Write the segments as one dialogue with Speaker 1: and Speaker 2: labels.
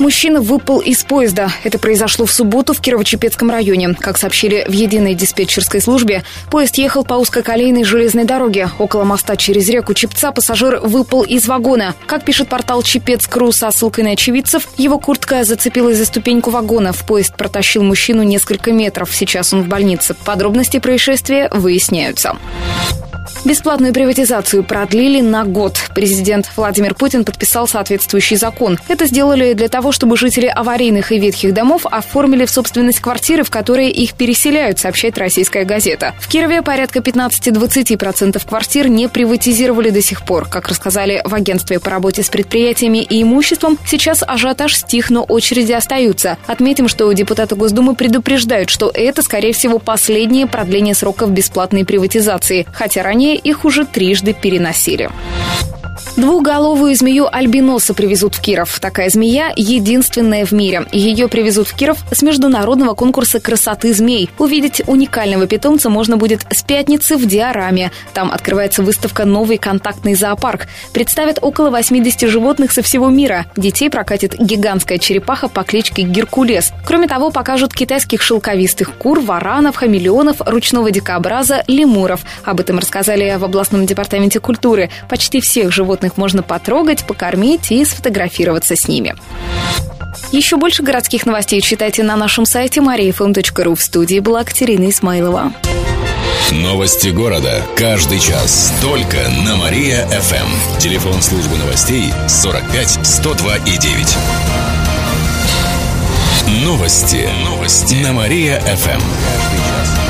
Speaker 1: Мужчина выпал из поезда. Это произошло в субботу в Кирово-Чепецком районе. Как сообщили в единой диспетчерской службе, поезд ехал по узкоколейной железной дороге. Около моста через реку Чепца пассажир выпал из вагона. Как пишет портал Чепец.ру со ссылкой на очевидцев, его куртка зацепилась за ступеньку вагона. В поезд протащил мужчину несколько метров. Сейчас он в больнице. Подробности происшествия выясняются. Бесплатную приватизацию продлили на год. Президент Владимир Путин подписал соответствующий закон. Это сделали для того, чтобы жители аварийных и ветхих домов оформили в собственность квартиры, в которые их переселяют, сообщает российская газета. В Кирове порядка 15-20% квартир не приватизировали до сих пор. Как рассказали в агентстве по работе с предприятиями и имуществом, сейчас ажиотаж стих, но очереди остаются. Отметим, что депутаты Госдумы предупреждают, что это, скорее всего, последнее продление сроков бесплатной приватизации, хотя ранее их уже трижды переносили. Двухголовую змею альбиноса привезут в Киров. Такая змея единственная в мире. Ее привезут в Киров с международного конкурса красоты змей. Увидеть уникального питомца можно будет с пятницы в Диораме. Там открывается выставка «Новый контактный зоопарк». Представят около 80 животных со всего мира. Детей прокатит гигантская черепаха по кличке Геркулес. Кроме того, покажут китайских шелковистых кур, варанов, хамелеонов, ручного дикобраза, лемуров. Об этом рассказали в областном департаменте культуры. Почти всех животных животных можно потрогать, покормить и сфотографироваться с ними. Еще больше городских новостей читайте на нашем сайте mariafm.ru. В студии была Катерина Исмайлова.
Speaker 2: Новости города. Каждый час. Только на Мария-ФМ. Телефон службы новостей 45 102 и 9. Новости. Новости. На Мария-ФМ.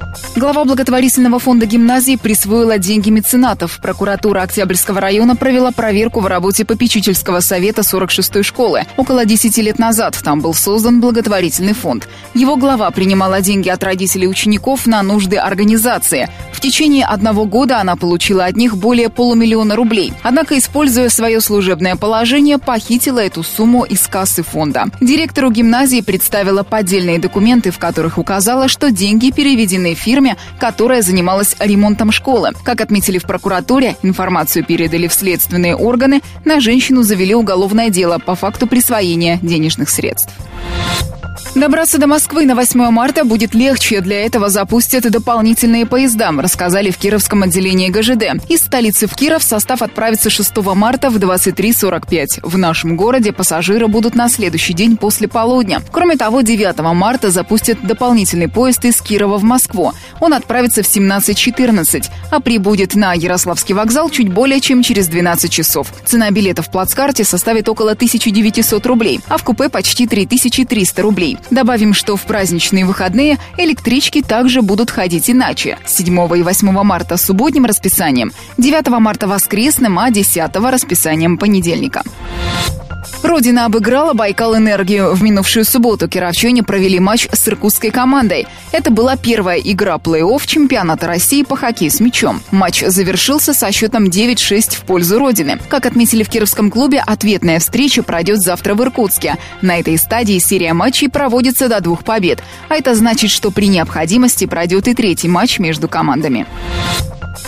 Speaker 3: Глава благотворительного фонда гимназии присвоила деньги меценатов. Прокуратура Октябрьского района провела проверку в работе попечительского совета 46-й школы. Около 10 лет назад там был создан благотворительный фонд. Его глава принимала деньги от родителей учеников на нужды организации. В течение одного года она получила от них более полумиллиона рублей. Однако, используя свое служебное положение, похитила эту сумму из кассы фонда. Директору гимназии представила поддельные документы, в которых указала, что деньги переведены фирме фирме, которая занималась ремонтом школы. Как отметили в прокуратуре, информацию передали в следственные органы, на женщину завели уголовное дело по факту присвоения денежных средств. Добраться до Москвы на 8 марта будет легче. Для этого запустят дополнительные поезда, рассказали в Кировском отделении ГЖД. Из столицы в Киров состав отправится 6 марта в 23.45. В нашем городе пассажиры будут на следующий день после полудня. Кроме того, 9 марта запустят дополнительный поезд из Кирова в Москву. Он отправится в 17.14, а прибудет на Ярославский вокзал чуть более чем через 12 часов. Цена билета в плацкарте составит около 1900 рублей, а в купе почти 3300 рублей. Добавим, что в праздничные выходные электрички также будут ходить иначе. 7 и 8 марта субботним расписанием, 9 марта воскресным, а 10 расписанием понедельника. Родина обыграла Байкал Энергию. В минувшую субботу кировчане провели матч с иркутской командой. Это была первая игра плей-офф чемпионата России по хоккею с мячом. Матч завершился со счетом 9-6 в пользу Родины. Как отметили в Кировском клубе, ответная встреча пройдет завтра в Иркутске. На этой стадии серия матчей проводится до двух побед. А это значит, что при необходимости пройдет и третий матч между командами.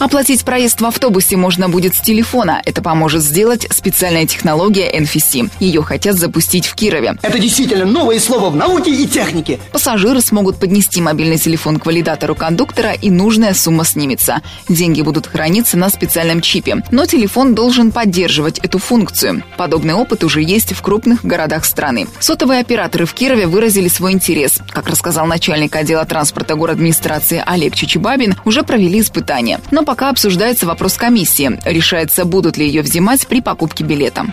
Speaker 3: Оплатить проезд в автобусе можно будет с телефона. Это поможет сделать специальная технология NFC. Ее хотят запустить в Кирове.
Speaker 4: Это действительно новое слово в науке и технике.
Speaker 3: Пассажиры смогут поднести мобильный телефон к валидатору кондуктора и нужная сумма снимется. Деньги будут храниться на специальном чипе. Но телефон должен поддерживать эту функцию. Подобный опыт уже есть в крупных городах страны. Сотовые операторы в Кирове выразили свой интерес. Как рассказал начальник отдела транспорта город администрации Олег Чичибабин, уже провели испытания. Но пока обсуждается вопрос комиссии. Решается, будут ли ее взимать при покупке билета.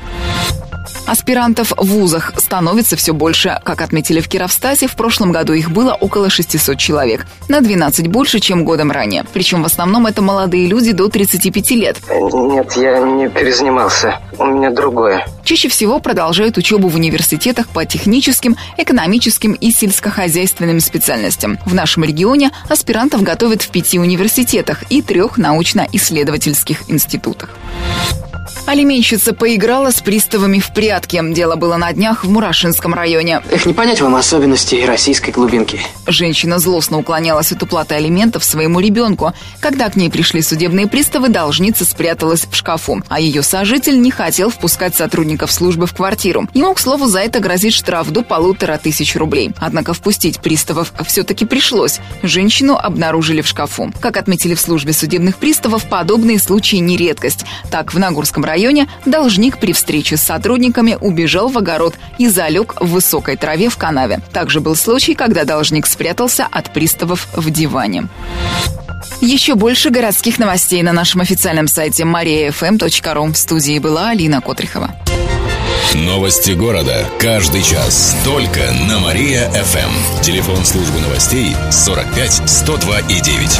Speaker 3: Аспирантов в вузах становится все больше. Как отметили в Кировстасе, в прошлом году их было около 600 человек. На 12 больше, чем годом ранее. Причем в основном это молодые люди до 35 лет.
Speaker 5: Нет, я не перезанимался. У меня другое.
Speaker 3: Чаще всего продолжают учебу в университетах по техническим, экономическим и сельскохозяйственным специальностям. В нашем регионе аспирантов готовят в пяти университетах и трех научно-исследовательских институтах. Алименщица поиграла с приставами в прятки. Дело было на днях в Мурашинском районе.
Speaker 6: Эх, не понять вам особенностей российской глубинки.
Speaker 3: Женщина злостно уклонялась от уплаты алиментов своему ребенку. Когда к ней пришли судебные приставы, должница спряталась в шкафу, а ее сожитель не хотел впускать сотрудников службы в квартиру. Ему, к слову, за это грозит штраф до полутора тысяч рублей. Однако впустить приставов все-таки пришлось. Женщину обнаружили в шкафу. Как отметили в службе судебных приставов, подобные случаи не редкость. Так, в Нагурском районе районе должник при встрече с сотрудниками убежал в огород и залег в высокой траве в канаве. Также был случай, когда должник спрятался от приставов в диване. Еще больше городских новостей на нашем официальном сайте mariafm.ru. В студии была Алина Котрихова.
Speaker 2: Новости города. Каждый час. Только на Мария-ФМ. Телефон службы новостей 45 102 и 9.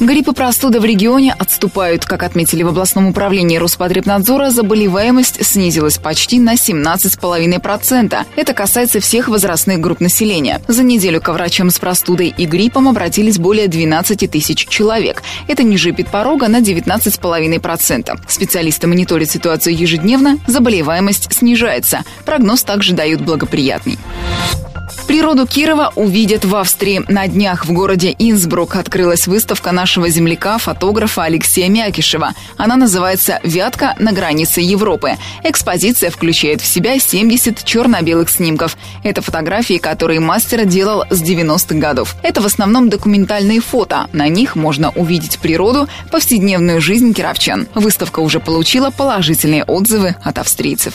Speaker 3: Грипп и простуда в регионе отступают. Как отметили в областном управлении Роспотребнадзора, заболеваемость снизилась почти на 17,5%. Это касается всех возрастных групп населения. За неделю к врачам с простудой и гриппом обратились более 12 тысяч человек. Это ниже порога на 19,5%. Специалисты мониторят ситуацию ежедневно, заболеваемость снижается. Прогноз также дают благоприятный. Природу Кирова увидят в Австрии. На днях в городе Инсбрук открылась выставка нашего земляка, фотографа Алексея Мякишева. Она называется «Вятка на границе Европы». Экспозиция включает в себя 70 черно-белых снимков. Это фотографии, которые мастер делал с 90-х годов. Это в основном документальные фото. На них можно увидеть природу, повседневную жизнь кировчан. Выставка уже получила положительные отзывы от австрийцев.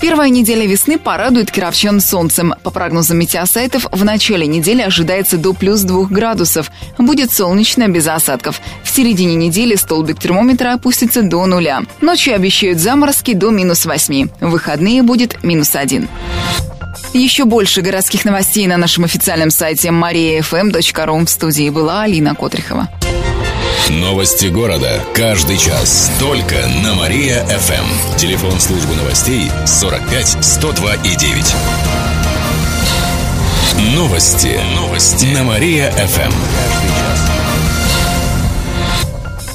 Speaker 3: Первая неделя весны порадует кировчан солнцем. По прогнозам метеосайтов, в начале недели ожидается до плюс 2 градусов. Будет солнечно, без осадков. В середине недели столбик термометра опустится до нуля. Ночью обещают заморозки до минус 8. В выходные будет минус 1. Еще больше городских новостей на нашем официальном сайте mariafm.ru. В студии была Алина Котрихова.
Speaker 2: Новости города. Каждый час. Только на Мария-ФМ. Телефон службы новостей 45 102 и 9. Новости. Новости. На Мария-ФМ.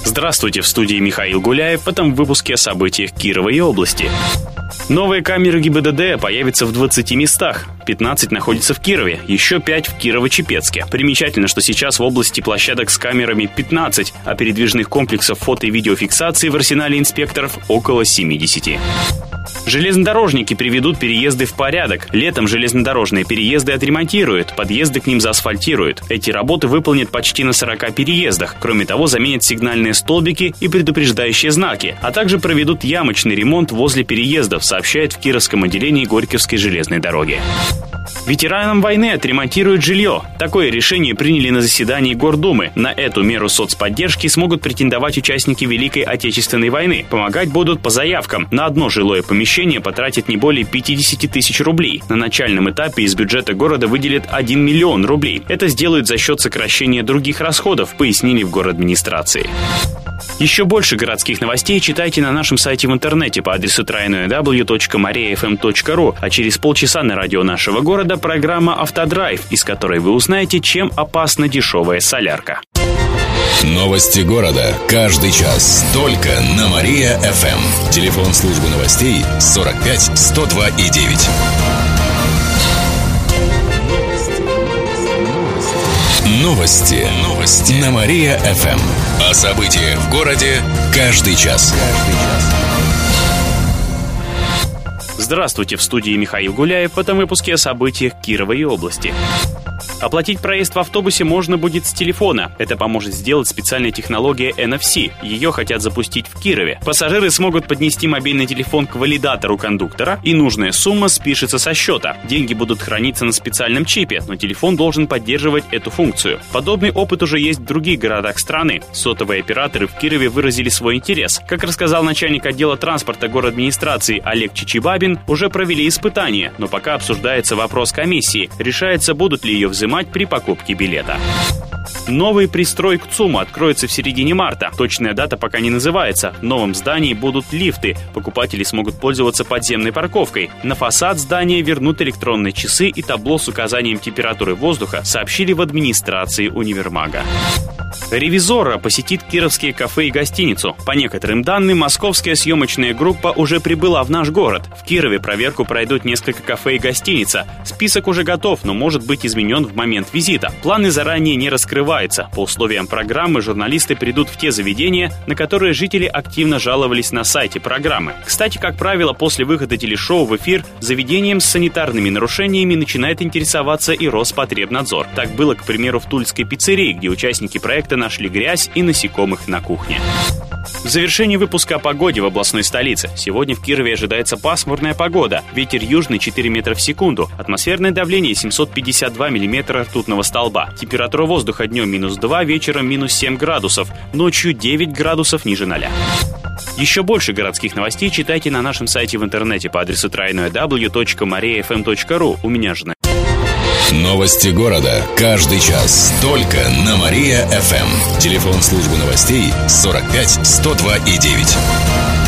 Speaker 7: Здравствуйте, в студии Михаил Гуляев в этом выпуске о событиях Кирова и области. Новые камеры ГИБДД появятся в 20 местах. 15 находятся в Кирове, еще 5 в Кирово-Чепецке. Примечательно, что сейчас в области площадок с камерами 15, а передвижных комплексов фото- и видеофиксации в арсенале инспекторов около 70. Железнодорожники приведут переезды в порядок. Летом железнодорожные переезды отремонтируют, подъезды к ним заасфальтируют. Эти работы выполнят почти на 40 переездах. Кроме того, заменят сигнальные столбики и предупреждающие знаки, а также проведут ямочный ремонт возле переездов, сообщает в Кировском отделении Горьковской железной дороги. Ветеранам войны отремонтируют жилье. Такое решение приняли на заседании Гордумы. На эту меру соцподдержки смогут претендовать участники Великой Отечественной войны. Помогать будут по заявкам. На одно жилое помещение потратят не более 50 тысяч рублей. На начальном этапе из бюджета города выделят 1 миллион рублей. Это сделают за счет сокращения других расходов, пояснили в город администрации. Еще больше городских новостей читайте на нашем сайте в интернете по адресу www.mariafm.ru, а через полчаса на радио нашего города программа «Автодрайв», из которой вы узнаете, чем опасна дешевая солярка.
Speaker 2: Новости города. Каждый час. Только на Мария-ФМ. Телефон службы новостей 45 102 и 9. Новости. Новости. На Мария-ФМ. О событиях в городе каждый час. Каждый час.
Speaker 7: Здравствуйте, в студии Михаил Гуляев в этом выпуске о событиях Кировой области. Оплатить проезд в автобусе можно будет с телефона. Это поможет сделать специальная технология NFC. Ее хотят запустить в Кирове. Пассажиры смогут поднести мобильный телефон к валидатору кондуктора, и нужная сумма спишется со счета. Деньги будут храниться на специальном чипе, но телефон должен поддерживать эту функцию. Подобный опыт уже есть в других городах страны. Сотовые операторы в Кирове выразили свой интерес. Как рассказал начальник отдела транспорта город администрации Олег Чичибабин, уже провели испытания, но пока обсуждается вопрос комиссии. Решается, будут ли ее взимать при покупке билета. Новый пристрой к ЦУМу откроется в середине марта. Точная дата пока не называется. В новом здании будут лифты. Покупатели смогут пользоваться подземной парковкой. На фасад здания вернут электронные часы и табло с указанием температуры воздуха, сообщили в администрации универмага. Ревизора посетит кировские кафе и гостиницу. По некоторым данным, московская съемочная группа уже прибыла в наш город. В Кирове проверку пройдут несколько кафе и гостиница. Список уже готов, но может быть изменен в момент визита. Планы заранее не раскрываются. По условиям программы журналисты придут в те заведения, на которые жители активно жаловались на сайте программы. Кстати, как правило, после выхода телешоу в эфир заведением с санитарными нарушениями начинает интересоваться и Роспотребнадзор. Так было, к примеру, в Тульской пиццерии, где участники проекта нашли грязь и насекомых на кухне. В завершении выпуска о погоде в областной столице. Сегодня в Кирове ожидается пасмурная погода. Ветер южный 4 метра в секунду. Атмосферное давление 752 миллиметра ртутного столба. Температура воздуха днем минус 2, вечером минус 7 градусов. Ночью 9 градусов ниже 0. Еще больше городских новостей читайте на нашем сайте в интернете по адресу www.mariafm.ru. У меня же
Speaker 2: Новости города. Каждый час. Только на Мария-ФМ. Телефон службы новостей 45 102 и 9.